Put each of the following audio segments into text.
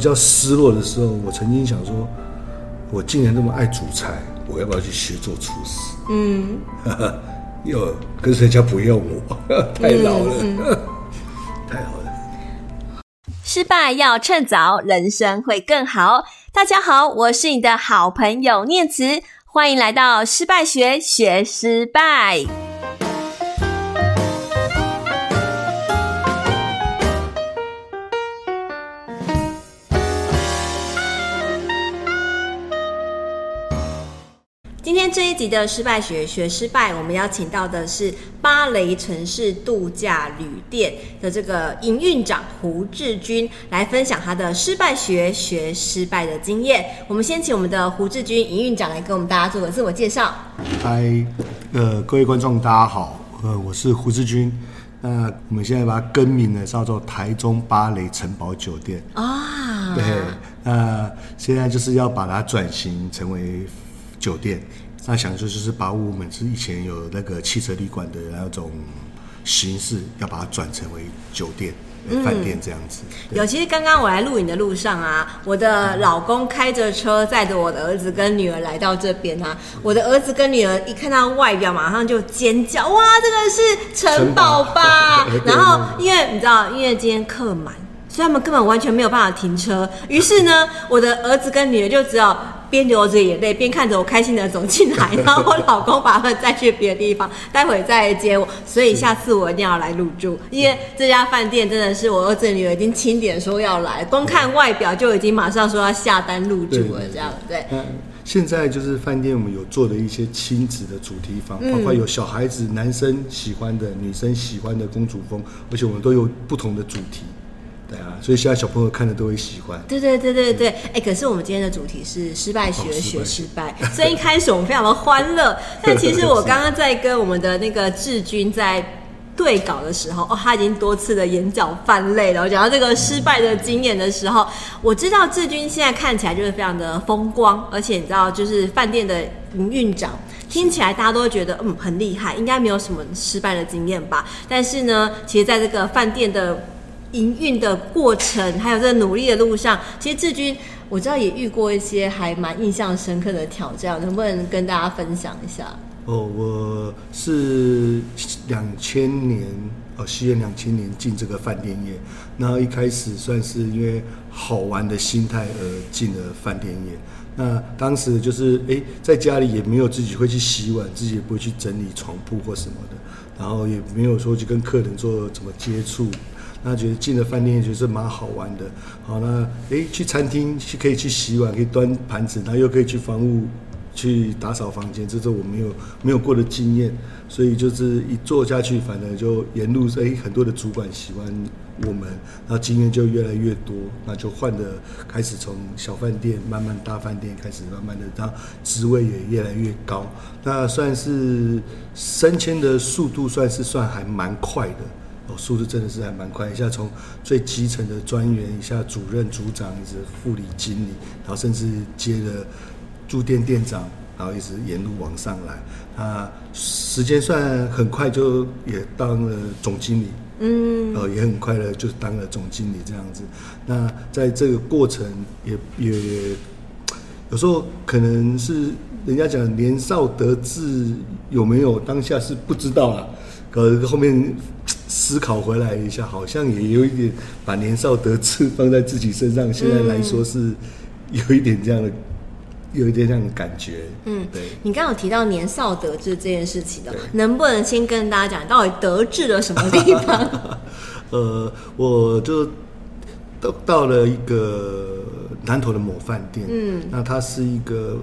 比较失落的时候，我曾经想说，我竟然这么爱煮菜，我要不要去学做厨师？嗯，又可是人家不要我，太老了，嗯嗯、太好了。失败要趁早，人生会更好。大家好，我是你的好朋友念慈，欢迎来到失败学，学失败。天这一集的失败学学失败，我们邀请到的是芭蕾城市度假旅店的这个营运长胡志军来分享他的失败学学失败的经验。我们先请我们的胡志军营运长来跟我们大家做个自我介绍。嗨，呃，各位观众大家好，呃，我是胡志军。那我们现在把它更名呢，叫做台中芭蕾城堡酒店啊。对，那现在就是要把它转型成为。酒店，那想说就是把我们是以前有那个汽车旅馆的那种形式，要把它转成为酒店、饭店这样子。嗯、有，其实刚刚我来录影的路上啊，我的老公开着车载着我的儿子跟女儿来到这边啊，我的儿子跟女儿一看到外表，马上就尖叫，哇，这个是城堡吧？然后因为你知道，因为今天客满，所以他们根本完全没有办法停车。于是呢，我的儿子跟女儿就只好。边流着眼泪，边看着我开心的走进来，然后我老公把他们带去别的地方，待会再接我。所以下次我一定要来入住，因为这家饭店真的是我儿子女儿已经清点说要来，光看外表就已经马上说要下单入住了，这样对。嗯，现在就是饭店我们有做的一些亲子的主题房，包括有小孩子、男生喜欢的、女生喜欢的公主风，而且我们都有不同的主题。对啊，所以现在小朋友看的都会喜欢。对对对对对，哎、欸，可是我们今天的主题是失败学学失败，所以一开始我们非常的欢乐。但其实我刚刚在跟我们的那个志军在对稿的时候，哦，他已经多次的眼角泛泪了。我讲到这个失败的经验的时候，我知道志军现在看起来就是非常的风光，而且你知道，就是饭店的营运长，听起来大家都会觉得嗯很厉害，应该没有什么失败的经验吧？但是呢，其实在这个饭店的营运的过程，还有在努力的路上，其实志军我知道也遇过一些还蛮印象深刻的挑战，能不能跟大家分享一下？哦，我是两千年哦，西元两千年进这个饭店业，然后一开始算是因为好玩的心态而进了饭店业。那当时就是哎，在家里也没有自己会去洗碗，自己也不会去整理床铺或什么的，然后也没有说去跟客人做怎么接触。那觉得进了饭店，觉得是蛮好玩的。好，那诶，去餐厅去可以去洗碗，可以端盘子，然后又可以去房屋去打扫房间，这是我没有没有过的经验。所以就是一做下去，反正就沿路诶，很多的主管喜欢我们，然后经验就越来越多，那就换的开始从小饭店慢慢大饭店开始，慢慢的，然后职位也越来越高。那算是升迁的速度，算是算还蛮快的。速度真的是还蛮快，一下从最基层的专员，一下主任、组长，一直副理、经理，然后甚至接了驻店店长，然后一直沿路往上来。啊，时间算很快，就也当了总经理，嗯，呃，也很快的就当了总经理这样子。那在这个过程也，也也有时候可能是人家讲年少得志有没有，当下是不知道啊，可是后面。思考回来一下，好像也有一点把年少得志放在自己身上。现在来说是有一点这样的，有一点这样的感觉。嗯，对。你刚刚有提到年少得志这件事情的，能不能先跟大家讲，到底得志了什么地方？呃，我就到到了一个南投的某饭店，嗯，那它是一个。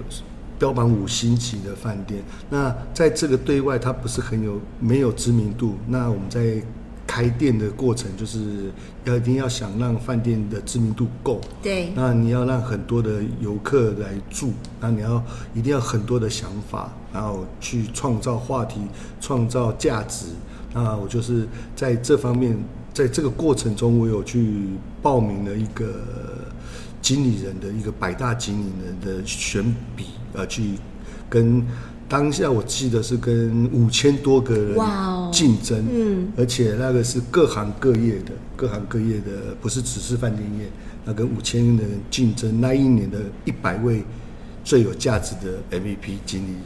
标榜五星级的饭店，那在这个对外它不是很有没有知名度。那我们在开店的过程，就是要一定要想让饭店的知名度够。对。那你要让很多的游客来住，那你要一定要很多的想法，然后去创造话题，创造价值。那我就是在这方面，在这个过程中，我有去报名了一个经理人的一个百大经理人的选比。呃，去跟当下我记得是跟五千多个人，竞争，嗯，而且那个是各行各业的，各行各业的，不是只是饭店业，那跟五千人竞争那一年的一百位最有价值的 MVP 经理人，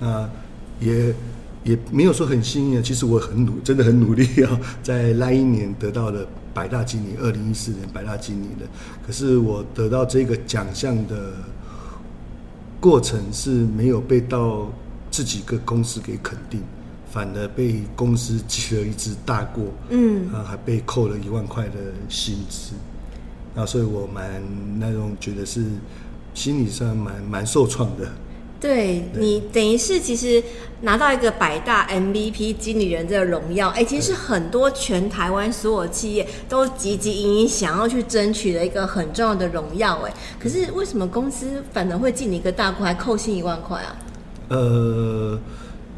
那也也没有说很幸运啊，其实我很努，真的很努力啊，在那一年得到了百大经理，二零一四年百大经理的，可是我得到这个奖项的过程是没有被到。自己个公司给肯定，反而被公司记了一只大过，嗯，啊，还被扣了一万块的薪资，啊，所以我蛮那种觉得是心理上蛮蛮受创的。对，你等于是其实拿到一个百大 MVP 经理人这个荣耀，哎，其实是很多全台湾所有企业都汲汲营营想要去争取的一个很重要的荣耀，哎，可是为什么公司反而会进你一个大过，还扣薪一万块啊？呃，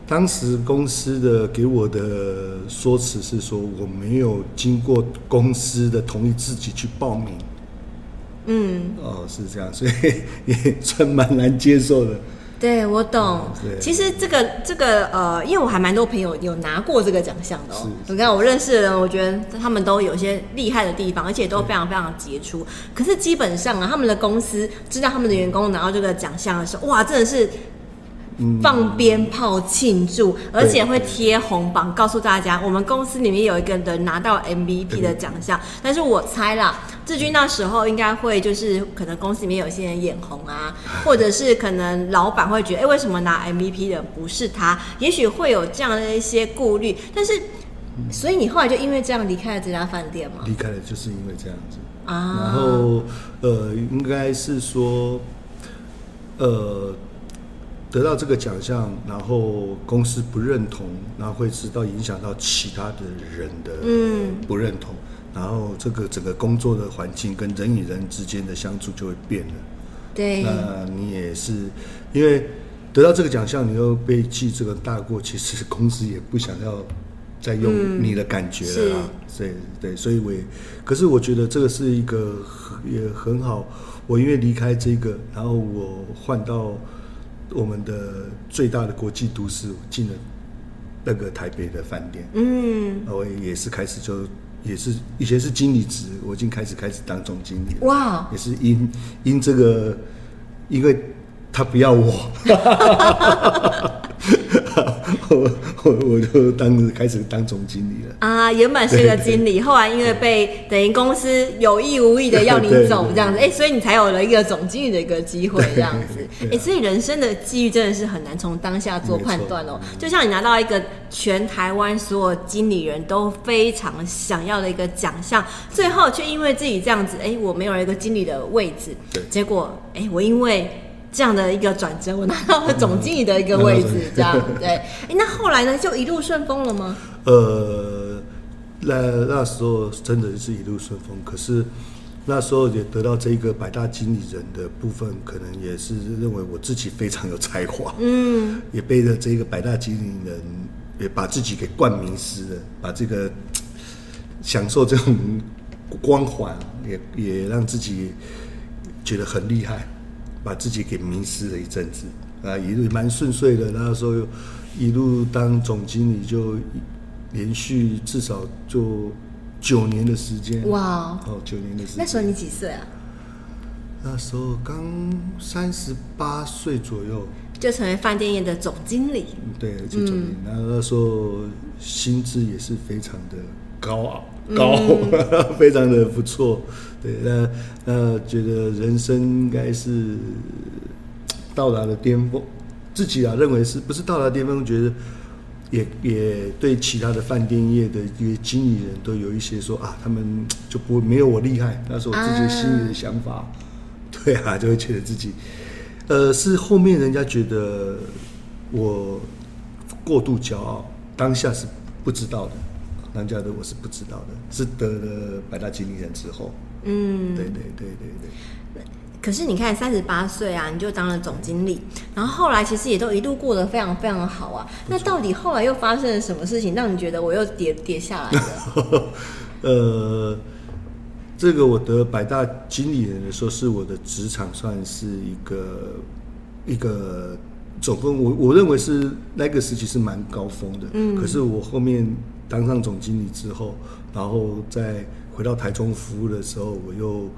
当时公司的给我的说辞是说，我没有经过公司的同意自己去报名。嗯，哦，是这样，所以也算蛮难接受的。对，我懂。嗯、其实这个这个呃，因为我还蛮多朋友有拿过这个奖项的哦。你看我认识的人，我觉得他们都有些厉害的地方，而且都非常非常杰出。可是基本上啊，他们的公司知道他们的员工拿到这个奖项的时候，哇，真的是。放鞭炮庆祝，而且会贴红榜，告诉大家我们公司里面有一个人拿到 MVP 的奖项。但是我猜啦，志军那时候应该会就是可能公司里面有些人眼红啊，或者是可能老板会觉得，哎，为什么拿 MVP 的不是他？也许会有这样的一些顾虑。但是，所以你后来就因为这样离开了这家饭店吗？离开了就是因为这样子啊。然后，呃，应该是说，呃。得到这个奖项，然后公司不认同，然后会知道影响到其他的人的不认同，嗯、然后这个整个工作的环境跟人与人之间的相处就会变了。对，那你也是因为得到这个奖项，你又被记这个大过，其实公司也不想要再用你的感觉了啊。对、嗯、对，所以我也，可是我觉得这个是一个也很好。我因为离开这个，然后我换到。我们的最大的国际都市进了那个台北的饭店，嗯，我也是开始就也是以前是经理职，我已经开始开始当总经理了，哇，也是因因这个，因为他不要我。我我我就当开始当总经理了啊！原本是个经理，后来因为被等于公司有意无意的要你 走这样子，哎、欸，所以你才有了一个总经理的一个机会这样子。哎、欸，所以人生的机遇真的是很难从当下做判断哦。就像你拿到一个全台湾所有经理人都非常想要的一个奖项，最后却因为自己这样子，哎、欸，我没有了一个经理的位置，结果哎、欸，我因为。这样的一个转折，我拿到了总经理的一个位置，这样对。哎，那后来呢？就一路顺风了吗？呃，那那时候真的是一路顺风，可是那时候也得到这个百大经理人的部分，可能也是认为我自己非常有才华，嗯，也背着这个百大经理人，也把自己给冠名师了，把这个享受这种光环，也也让自己觉得很厉害。把自己给迷失了一阵子啊，一路蛮顺遂的。那时候一路当总经理，就连续至少做九年的时间。哇！哦，九年的时间。那时候你几岁啊？那时候刚三十八岁左右，就成为饭店业的总经理。对，就总经理。那时候薪资也是非常的高昂。高，嗯、非常的不错，对，那那觉得人生应该是到达了巅峰，自己啊认为是不是到达巅峰？觉得也也对其他的饭店业的一些经理人都有一些说啊，他们就不没有我厉害，那是我自己心里的想法，啊对啊，就会觉得自己，呃，是后面人家觉得我过度骄傲，当下是不知道的。当家的我是不知道的，是得了百大经理人之后，嗯，对对对对对。可是你看，三十八岁啊，你就当了总经理，然后后来其实也都一路过得非常非常好啊。那到底后来又发生了什么事情，让你觉得我又跌跌下来了？呃，这个我得百大经理人的时候，是我的职场算是一个一个总共我我认为是那个时期是蛮高峰的。嗯，可是我后面当上总经理之后，然后再回到台中服务的时候，我又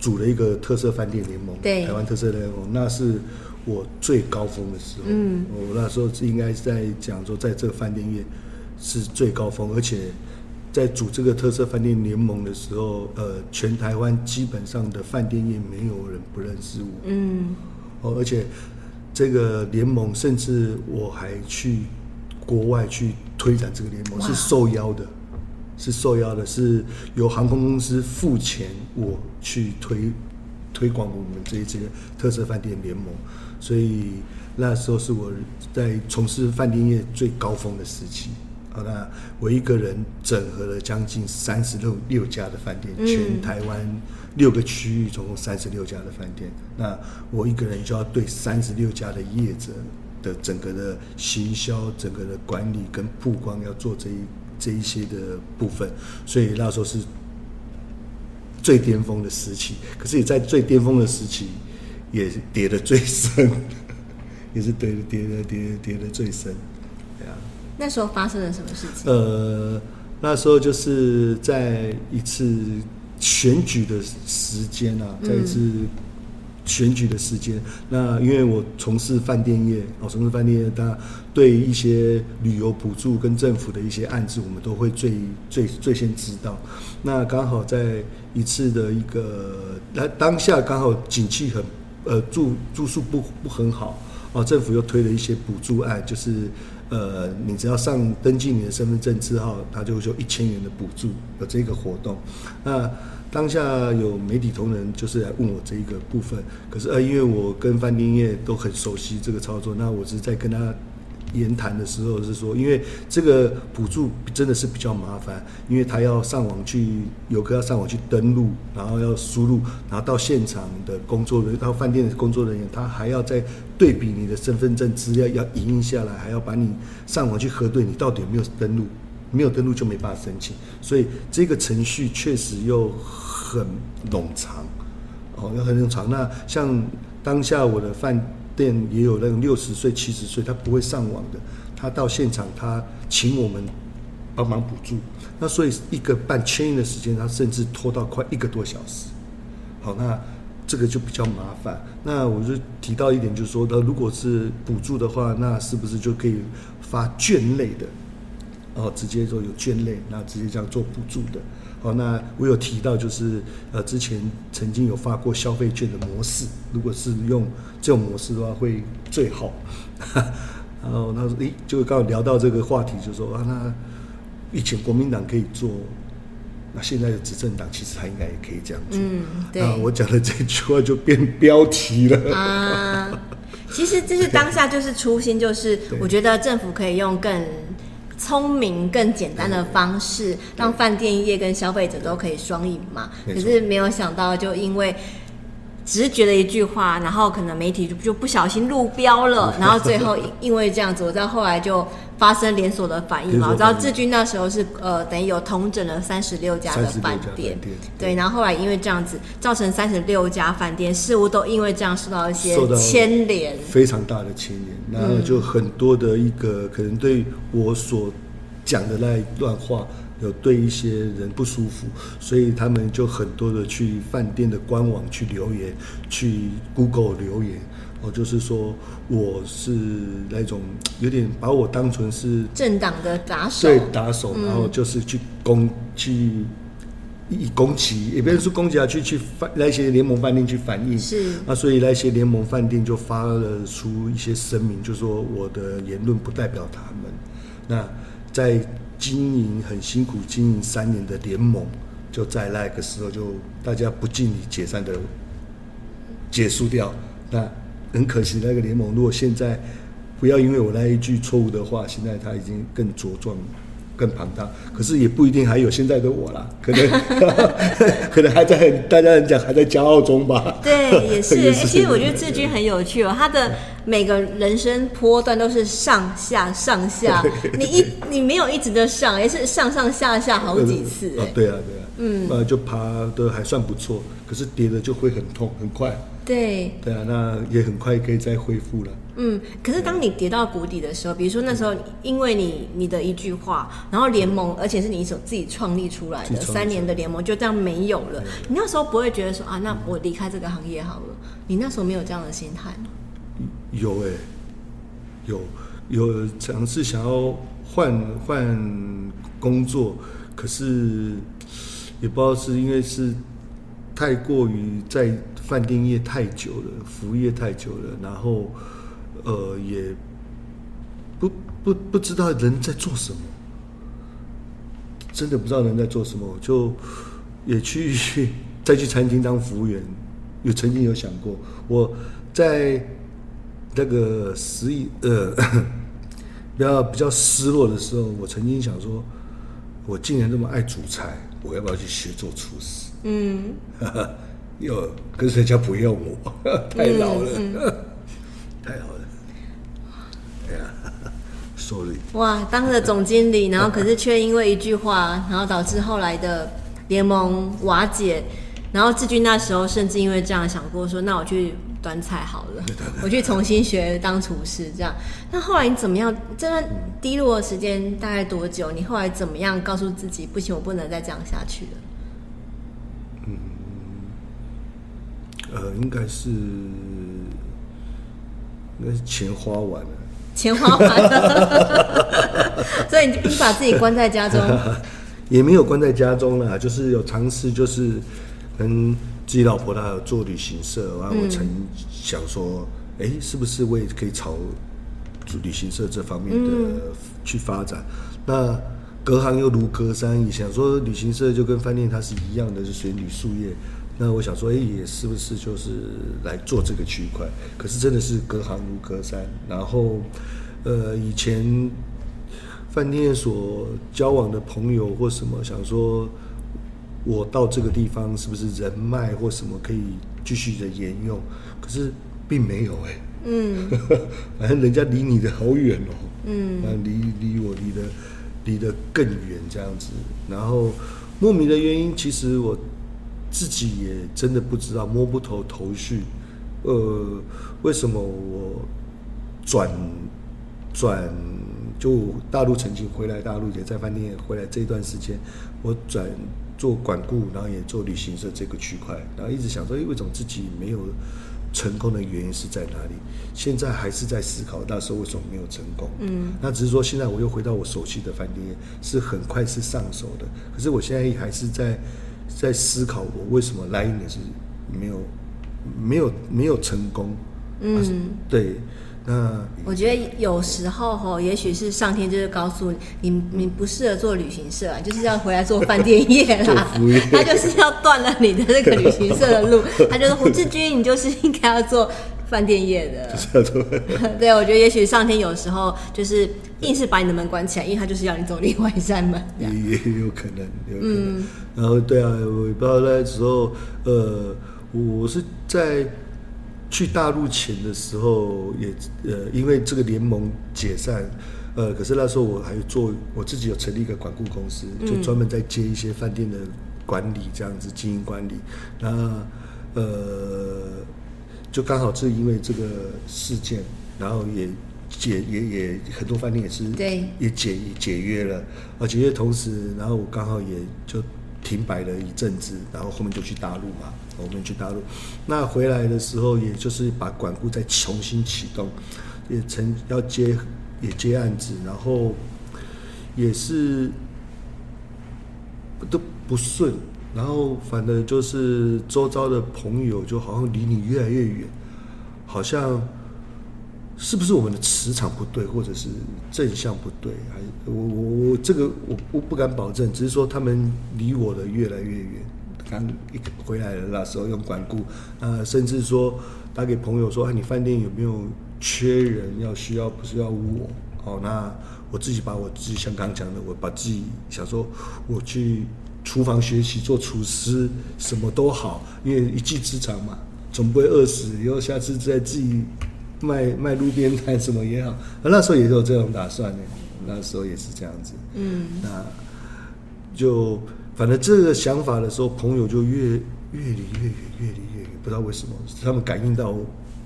组了一个特色饭店联盟，对，台湾特色联盟，那是我最高峰的时候。嗯，我那时候是应该是在讲说，在这个饭店业是最高峰，而且。在组这个特色饭店联盟的时候，呃，全台湾基本上的饭店业没有人不认识我。嗯，哦，而且这个联盟，甚至我还去国外去推展这个联盟，是受邀的，是受邀的，是由航空公司付钱我去推推广我们这一这个特色饭店联盟，所以那时候是我在从事饭店业最高峰的时期。好，那我一个人整合了将近三十六六家的饭店，全台湾六个区域，总共三十六家的饭店。那我一个人就要对三十六家的业者的整个的行销、整个的管理跟曝光，要做这一这一些的部分。所以那时候是最巅峰的时期，可是也在最巅峰的时期，也跌得最深，也是跌跌的跌跌的最深。那时候发生了什么事情？呃，那时候就是在一次选举的时间啊，在一次选举的时间。那因为我从事饭店业，我从事饭店业，那对一些旅游补助跟政府的一些案子，我们都会最最最先知道。那刚好在一次的一个，那当下刚好景气很，呃，住住宿不不很好。哦，政府又推了一些补助案，就是，呃，你只要上登记你的身份证之后，他就会说一千元的补助，有这个活动。那当下有媒体同仁就是来问我这一个部分，可是呃，因为我跟饭店业都很熟悉这个操作，那我是在跟他。言谈的时候是说，因为这个补助真的是比较麻烦，因为他要上网去，游客要上网去登录，然后要输入，然后到现场的工作人员，到饭店的工作人员，他还要再对比你的身份证资料，要影印下来，还要把你上网去核对你到底有没有登录，没有登录就没办法申请，所以这个程序确实又很冗长，哦，又很冗长。那像当下我的饭。店也有那种六十岁、七十岁，他不会上网的，他到现场，他请我们帮忙补助。那所以一个办签印的时间，他甚至拖到快一个多小时。好，那这个就比较麻烦。那我就提到一点，就是说，那如果是补助的话，那是不是就可以发券类的？哦，直接说有券类，那直接这样做补助的。好，那我有提到，就是呃，之前曾经有发过消费券的模式，如果是用这种模式的话，会最好。然后他说，诶，就刚好聊到这个话题，就说啊，那以前国民党可以做，那现在的执政党其实他应该也可以这样做。嗯，对。啊，我讲的这句话就变标题了。啊，其实这是当下就是初心，就是 我觉得政府可以用更。聪明、更简单的方式，让饭店业跟消费者都可以双赢嘛。可是没有想到，就因为直觉的一句话，然后可能媒体就就不小心路标了，然后最后因为这样子，我知道后来就发生连锁的反应嘛。我知道志军那时候是呃，等于有同整了三十六家的饭店，对，然后后来因为这样子，造成三十六家饭店似乎都因为这样受到一些牵连，非常大的牵连。然后就很多的一个可能对我所讲的那一段话，有对一些人不舒服，所以他们就很多的去饭店的官网去留言，去 Google 留言，哦，就是说我是那种 有点把我当成是政党的打手，对打手，然后就是去攻去。以攻击，也不是说攻击啊，去去饭那些联盟饭店去反映，是啊，所以那些联盟饭店就发了出一些声明，就说我的言论不代表他们。那在经营很辛苦经营三年的联盟，就在那个时候就大家不尽力解散的结束掉。那很可惜，那个联盟如果现在不要因为我那一句错误的话，现在他已经更茁壮了。更庞大，可是也不一定还有现在的我啦，可能 可能还在大家讲还在骄傲中吧。对，也是。也是其实我觉得志军很有趣哦，他的每个人生波段都是上下上下，你一你没有一直的上，而是上上下下好几次。啊，对啊，对啊，嗯，呃，就爬的还算不错，可是跌的就会很痛，很快。对。对啊，那也很快可以再恢复了。嗯，可是当你跌到谷底的时候，比如说那时候因为你你的一句话，然后联盟，而且是你一手自己创立出来的三年的联盟就这样没有了，你那时候不会觉得说啊，那我离开这个行业好了？你那时候没有这样的心态吗？有哎、欸，有有尝试想要换换工作，可是也不知道是因为是太过于在饭店业太久了，服务业太久了，然后。呃，也不不不知道人在做什么，真的不知道人在做什么，就也去 再去餐厅当服务员，有曾经有想过，我在那个十一呃比较 比较失落的时候，我曾经想说，我竟然这么爱煮菜，我要不要去学做厨师？嗯，又可是人家不要我，太老了，嗯嗯、太老了。哇，当了总经理，然后可是却因为一句话，然后导致后来的联盟瓦解，然后志军那时候甚至因为这样想过说，那我去端菜好了，我去重新学当厨师这样。那后来你怎么样？这段低落的时间大概多久？你后来怎么样告诉自己，不行，我不能再这样下去了？呃，应该是应该是钱花完了。钱花完了，所以你把自己关在家中，也没有关在家中啦，就是有尝试，就是跟自己老婆她有做旅行社，然后我曾想说，哎、是不是我也可以朝旅行社这方面的去发展？嗯、那隔行又如隔山，也想说旅行社就跟饭店它是一样的，是属于旅宿业。那我想说，哎、欸，也是不是就是来做这个区块？可是真的是隔行如隔山。然后，呃，以前饭店所交往的朋友或什么，想说我到这个地方是不是人脉或什么可以继续的沿用？可是并没有哎、欸。嗯。反正人家离你的好远哦。嗯。那离离我离的离得更远这样子。然后莫名的原因，其实我。自己也真的不知道，摸不透头绪。呃，为什么我转转就大陆曾经回来大陆也在饭店回来这一段时间，我转做管顾，然后也做旅行社这个区块，然后一直想说，哎，为什么自己没有成功的原因是在哪里？现在还是在思考那时候为什么没有成功。嗯，那只是说现在我又回到我熟悉的饭店，是很快是上手的，可是我现在还是在。在思考我为什么来一年是没有没有没有成功，嗯，对，那我觉得有时候哈，也许是上天就是告诉你，你你不适合做旅行社，就是要回来做饭店业啦，他就是要断了你的这个旅行社的路，他就说胡志军，你就是应该要做。饭店业的，对，我觉得也许上天有时候就是硬是把你的门关起来，因为他就是要你走另外一扇门。也也有可能，有可能。嗯、然后对啊，我也不知道那时候，呃，我是在去大陆前的时候也，也呃，因为这个联盟解散，呃，可是那时候我还做我自己有成立一个管顾公司，就专门在接一些饭店的管理这样子经营管理，那呃。就刚好是因为这个事件，然后也解也也很多饭店也是对。也解解约了，而解约同时，然后我刚好也就停摆了一阵子，然后后面就去大陆嘛，我们去大陆，那回来的时候，也就是把管顾再重新启动，也曾要接也接案子，然后也是都不顺。然后，反正就是周遭的朋友就好像离你越来越远，好像是不是我们的磁场不对，或者是正向不对？还我我我这个我我不敢保证，只是说他们离我的越来越远。刚一回来的那时候用管顾，啊，甚至说打给朋友说，哎，你饭店有没有缺人？要需要不是要我？好，那我自己把我自己像刚讲的，我把自己想说我去。厨房学习做厨师，什么都好，因为一技之长嘛，总不会饿死。以后下次再自己卖卖路边摊什么也好，那时候也有这种打算呢。那时候也是这样子，嗯，那就反正这个想法的时候，朋友就越越离越远，越离越远，不知道为什么，他们感应到。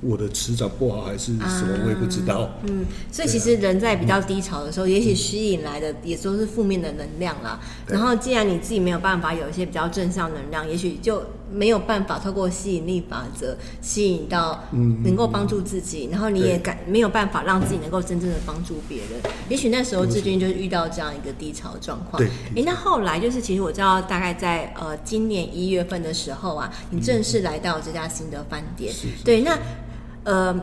我的磁场不好还是什么，我也不知道。啊、嗯，所以其实人在比较低潮的时候，啊、也许吸引来的也都是负面的能量啦。嗯、然后，既然你自己没有办法有一些比较正向能量，也许就没有办法透过吸引力法则吸引到能够帮助自己。嗯、然后你也感没有办法让自己能够真正的帮助别人。也许那时候志军就遇到这样一个低潮状况。对。哎，那后来就是，其实我知道，大概在呃今年一月份的时候啊，你正式来到这家新的饭店。嗯。对，那。呃，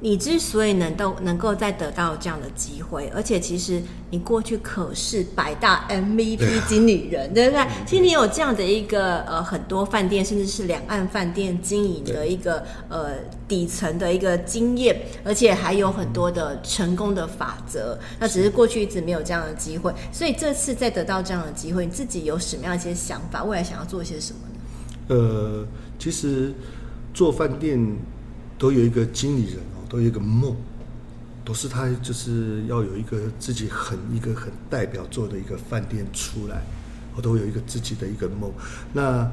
你之所以能够能够再得到这样的机会，而且其实你过去可是百大 MVP 经理人，对，不对？其实你有这样的一个呃很多饭店，甚至是两岸饭店经营的一个呃底层的一个经验，而且还有很多的成功的法则。那只是过去一直没有这样的机会，所以这次再得到这样的机会，你自己有什么样一些想法？未来想要做些什么呢？呃，其实做饭店。都有一个经理人哦，都有一个梦，都是他就是要有一个自己很一个很代表作的一个饭店出来，我都有一个自己的一个梦。那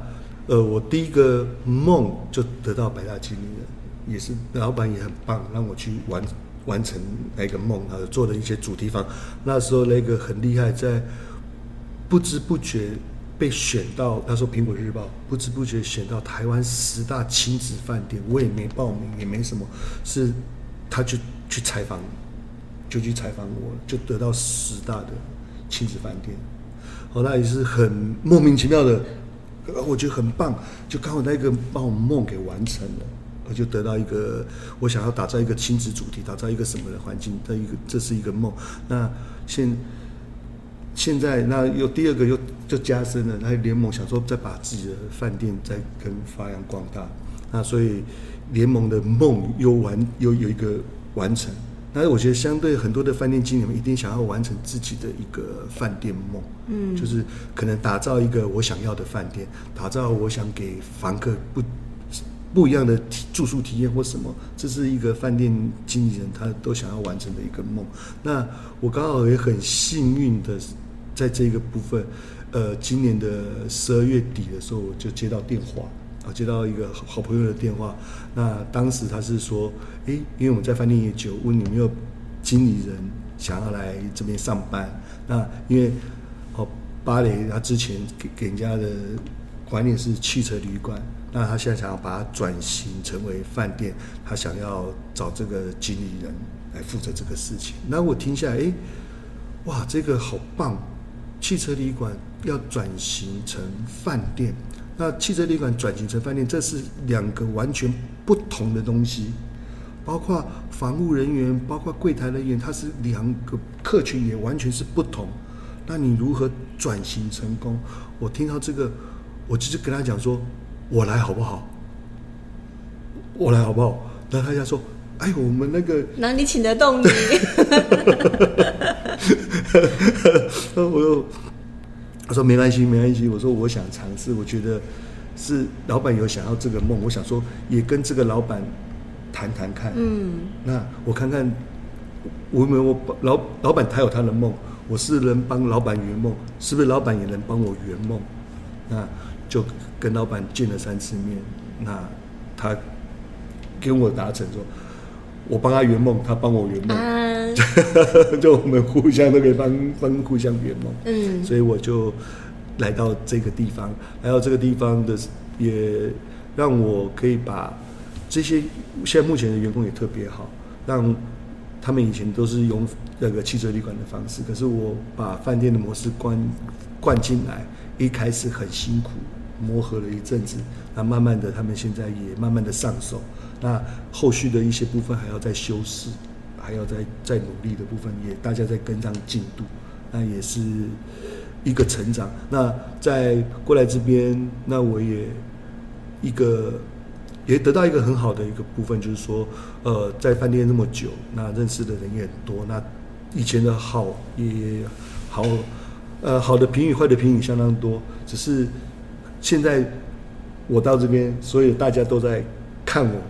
呃，我第一个梦就得到百大经理人，也是老板也很棒，让我去完完成那个梦呃，做了一些主题房。那时候那个很厉害，在不知不觉。被选到，他说《苹果日报》不知不觉选到台湾十大亲子饭店，我也没报名，也没什么，是他就去采访，就去采访我，就得到十大的亲子饭店。哦，那也是很莫名其妙的，我觉得很棒，就刚好那个把我梦给完成了，我就得到一个我想要打造一个亲子主题，打造一个什么的环境，这一个这是一个梦。那现现在那有第二个又就加深了，他联盟想说再把自己的饭店再跟发扬光大，那所以联盟的梦又完又有一个完成。那我觉得相对很多的饭店经理们一定想要完成自己的一个饭店梦，嗯，就是可能打造一个我想要的饭店，打造我想给房客不不一样的住宿体验或什么，这是一个饭店经理人他都想要完成的一个梦。那我刚好也很幸运的。在这个部分，呃，今年的十二月底的时候，我就接到电话，啊，接到一个好朋友的电话。那当时他是说，诶，因为我们在饭店也久，问你有没有经理人想要来这边上班。那因为哦，芭蕾他之前给给人家的观念是汽车旅馆，那他现在想要把它转型成为饭店，他想要找这个经理人来负责这个事情。那我听下来，诶，哇，这个好棒！汽车旅馆要转型成饭店，那汽车旅馆转型成饭店，这是两个完全不同的东西。包括房务人员，包括柜台人员，它是两个客群也完全是不同。那你如何转型成功？我听到这个，我就是跟他讲说：“我来好不好？我来好不好？”然后他家说：“哎，我们那个那你请得动你？” 我又他说没关系，没关系。我说我想尝试，我觉得是老板有想要这个梦，我想说也跟这个老板谈谈看。嗯，那我看看我有没有我老老板他有他的梦，我是能帮老板圆梦，是不是老板也能帮我圆梦？那就跟老板见了三次面，那他跟我达成说。我帮他圆梦，他帮我圆梦，啊、就我们互相都可以帮帮互相圆梦。嗯，所以我就来到这个地方，来到这个地方的也让我可以把这些现在目前的员工也特别好，让他们以前都是用那个汽车旅馆的方式，可是我把饭店的模式灌灌进来，一开始很辛苦，磨合了一阵子，那慢慢的他们现在也慢慢的上手。那后续的一些部分还要再修饰，还要再再努力的部分，也大家在跟上进度，那也是一个成长。那在过来这边，那我也一个也得到一个很好的一个部分，就是说，呃，在饭店那么久，那认识的人也很多，那以前的好也好，呃，好的评语、坏的评语相当多，只是现在我到这边，所以大家都在看我。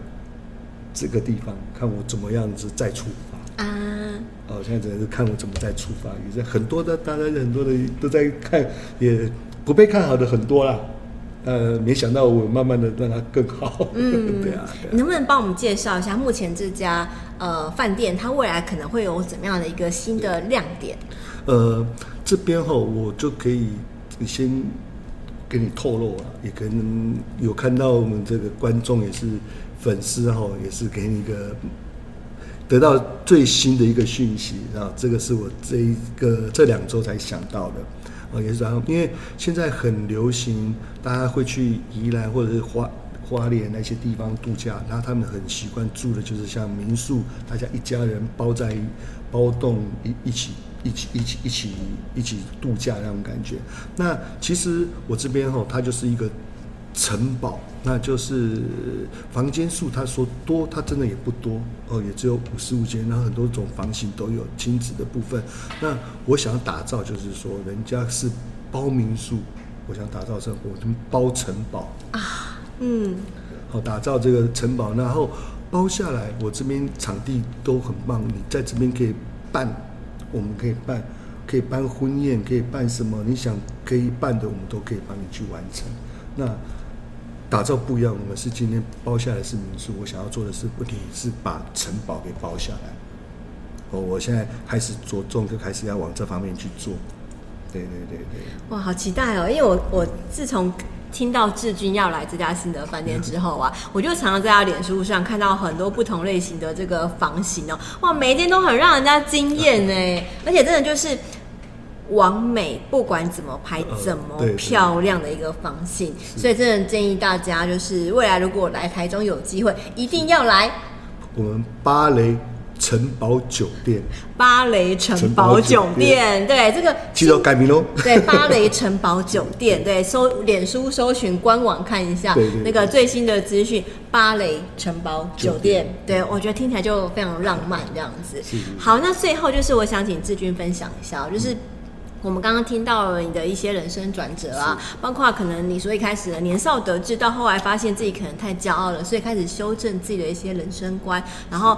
这个地方，看我怎么样子再出发啊。哦，现在只能是看我怎么再出发。也是很多的，大家很多的都在看，也不被看好的很多啦。呃，没想到我慢慢的让它更好。嗯，对啊。你能不能帮我们介绍一下目前这家呃饭店，它未来可能会有怎么样的一个新的亮点？呃，这边哈，我就可以先给你透露啊，也可能有看到我们这个观众也是粉丝哈，也是给你一个得到最新的一个讯息啊，这个是我这一个这两周才想到的。啊也是这样，因为现在很流行，大家会去宜兰或者是花花莲那些地方度假，然后他们很习惯住的就是像民宿，大家一家人包在包栋一一起一起一起一起一起度假那种感觉。那其实我这边哈，它就是一个。城堡，那就是房间数，他说多，他真的也不多哦，也只有五十五间，然后很多种房型都有，亲子的部分。那我想打造，就是说人家是包民宿，我想打造成我们包城堡啊，嗯，好，打造这个城堡，然后包下来，我这边场地都很棒，你在这边可以办，我们可以办，可以办婚宴，可以办什么，你想可以办的，我们都可以帮你去完成。那打造不一样，我们是今天包下来是民宿，我想要做的是，不仅是把城堡给包下来。哦我现在开始着重，就开始要往这方面去做。对对对对。哇，好期待哦！因为我我自从听到志军要来这家新的饭店之后啊，我就常常在他脸书上看到很多不同类型的这个房型哦，哇，每一间都很让人家惊艳呢，而且真的就是。完美，不管怎么拍，怎么漂亮的一个房型，呃、所以真的建议大家，就是未来如果来台中有机会，一定要来我们芭蕾城堡酒店。芭蕾城堡酒店，对这个记得改名喽。对，芭蕾城堡酒店，对，搜脸书搜寻官网看一下那个最新的资讯。芭蕾城堡酒店，对，我觉得听起来就非常浪漫这样子。好，那最后就是我想请志军分享一下，就是。我们刚刚听到了你的一些人生转折啊，包括可能你说一开始的年少得志，到后来发现自己可能太骄傲了，所以开始修正自己的一些人生观，然后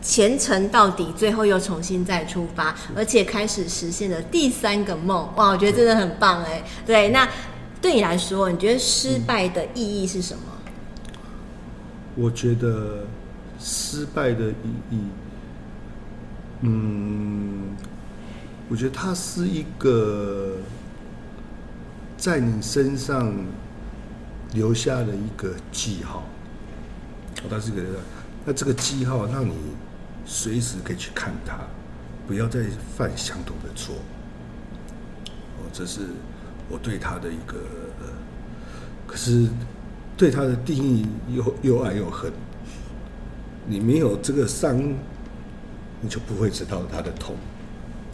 前程到底，最后又重新再出发，而且开始实现了第三个梦。哇，我觉得真的很棒哎。对，那对你来说，你觉得失败的意义是什么？我觉得失败的意义，嗯。我觉得它是一个在你身上留下了一个记号，哦，它是个，那这个记号让你随时可以去看它，不要再犯相同的错。哦，这是我对他的一个呃，可是对他的定义又又爱又恨。你没有这个伤，你就不会知道他的痛。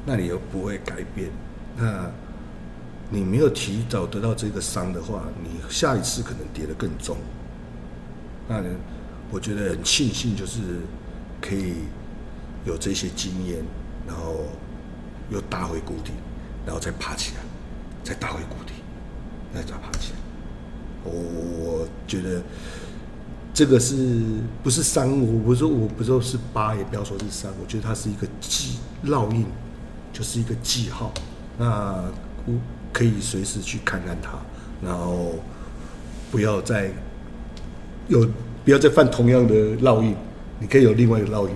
那你又不会改变，那你没有提早得到这个伤的话，你下一次可能跌得更重。那我觉得很庆幸，就是可以有这些经验，然后又打回谷底，然后再爬起来，再打回谷底，再再爬起来。我我觉得这个是不是伤？我不说，我不说是疤，也不要说是伤。我觉得它是一个记烙印。就是一个记号，那可以随时去看看它，然后不要再有不要再犯同样的烙印，你可以有另外一个烙印，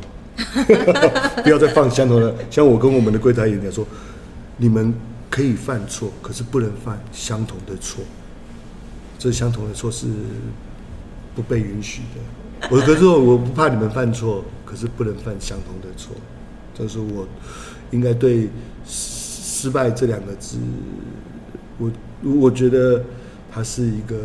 不要再犯相同的。像我跟我们的柜台员讲说，你们可以犯错，可是不能犯相同的错，这相同的错是不被允许的。我可是我不怕你们犯错，可是不能犯相同的错，这是我。应该对“失败”这两个字，我我觉得它是一个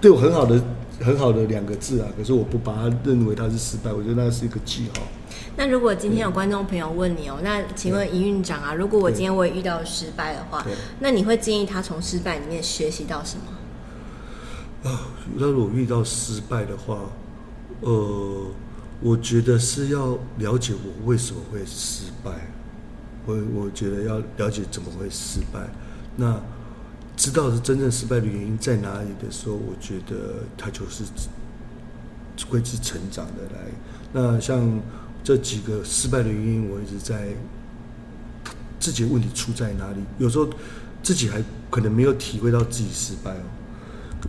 对我很好的很好的两个字啊。可是我不把它认为它是失败，我觉得那是一个记号。那如果今天有观众朋友问你哦，那请问营运长啊，如果我今天我也遇到失败的话，那你会建议他从失败里面学习到什么？啊，那如果遇到失败的话，呃。我觉得是要了解我为什么会失败，我我觉得要了解怎么会失败，那知道是真正失败的原因在哪里的时候，我觉得他就是会是成长的来。那像这几个失败的原因，我一直在自己的问题出在哪里？有时候自己还可能没有体会到自己失败哦，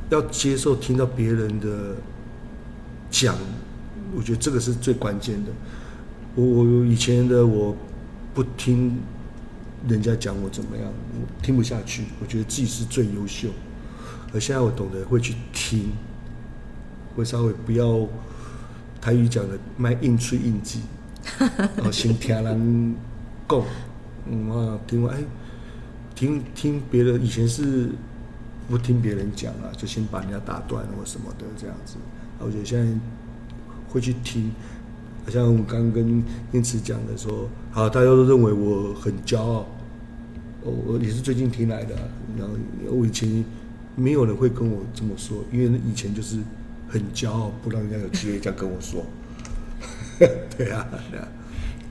要接受听到别人的讲，我觉得这个是最关键的。我我以前的我不听人家讲我怎么样，我听不下去，我觉得自己是最优秀。而现在我懂得会去听，会稍微不要台语讲的卖硬吹硬记，哦，先听人讲，嗯啊，听完哎，听听别人以前是不听别人讲啊，就先把人家打断或什么的这样子。我觉得现在会去听，好像我刚跟念慈讲的说，好，大家都认为我很骄傲，我我也是最近听来的，然后我以前。没有人会跟我这么说，因为以前就是很骄傲，不让人家有机会这样跟我说。对啊，对啊。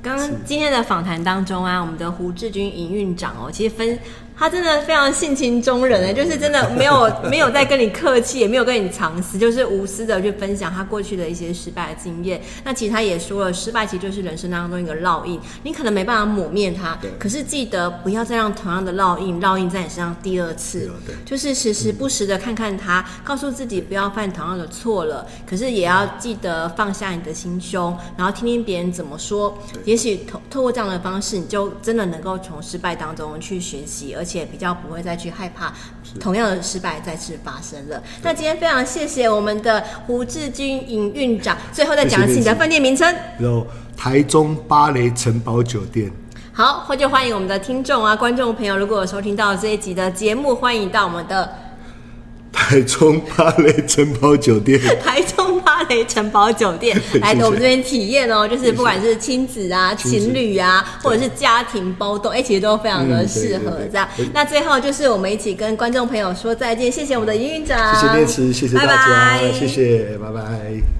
刚刚今天的访谈当中啊，我们的胡志军营运长哦，其实分。他真的非常性情中人哎，就是真的没有 没有在跟你客气，也没有跟你藏私，就是无私的去分享他过去的一些失败的经验。那其实他也说了，失败其实就是人生当中一个烙印，你可能没办法抹灭它，可是记得不要再让同样的烙印烙印在你身上第二次，就是时时不时的看看他，告诉自己不要犯同样的错了。可是也要记得放下你的心胸，然后听听别人怎么说，也许透透过这样的方式，你就真的能够从失败当中去学习，而且。且比较不会再去害怕同样的失败再次发生了。那今天非常谢谢我们的胡志军营运长，最后再讲一次你的饭店名称，有台中芭蕾城堡酒店。好，或者欢迎我们的听众啊、观众朋友，如果有收听到这一集的节目，欢迎到我们的。台中芭蕾城堡酒店，台中芭蕾城堡酒店。来我们这边体验哦，就是不管是亲子啊、情侣啊，或者是家庭包栋，哎，其实都非常的适合这样。那最后就是我们一起跟观众朋友说再见，谢谢我们的营运长，谢谢电池，谢谢大家，谢谢，拜拜。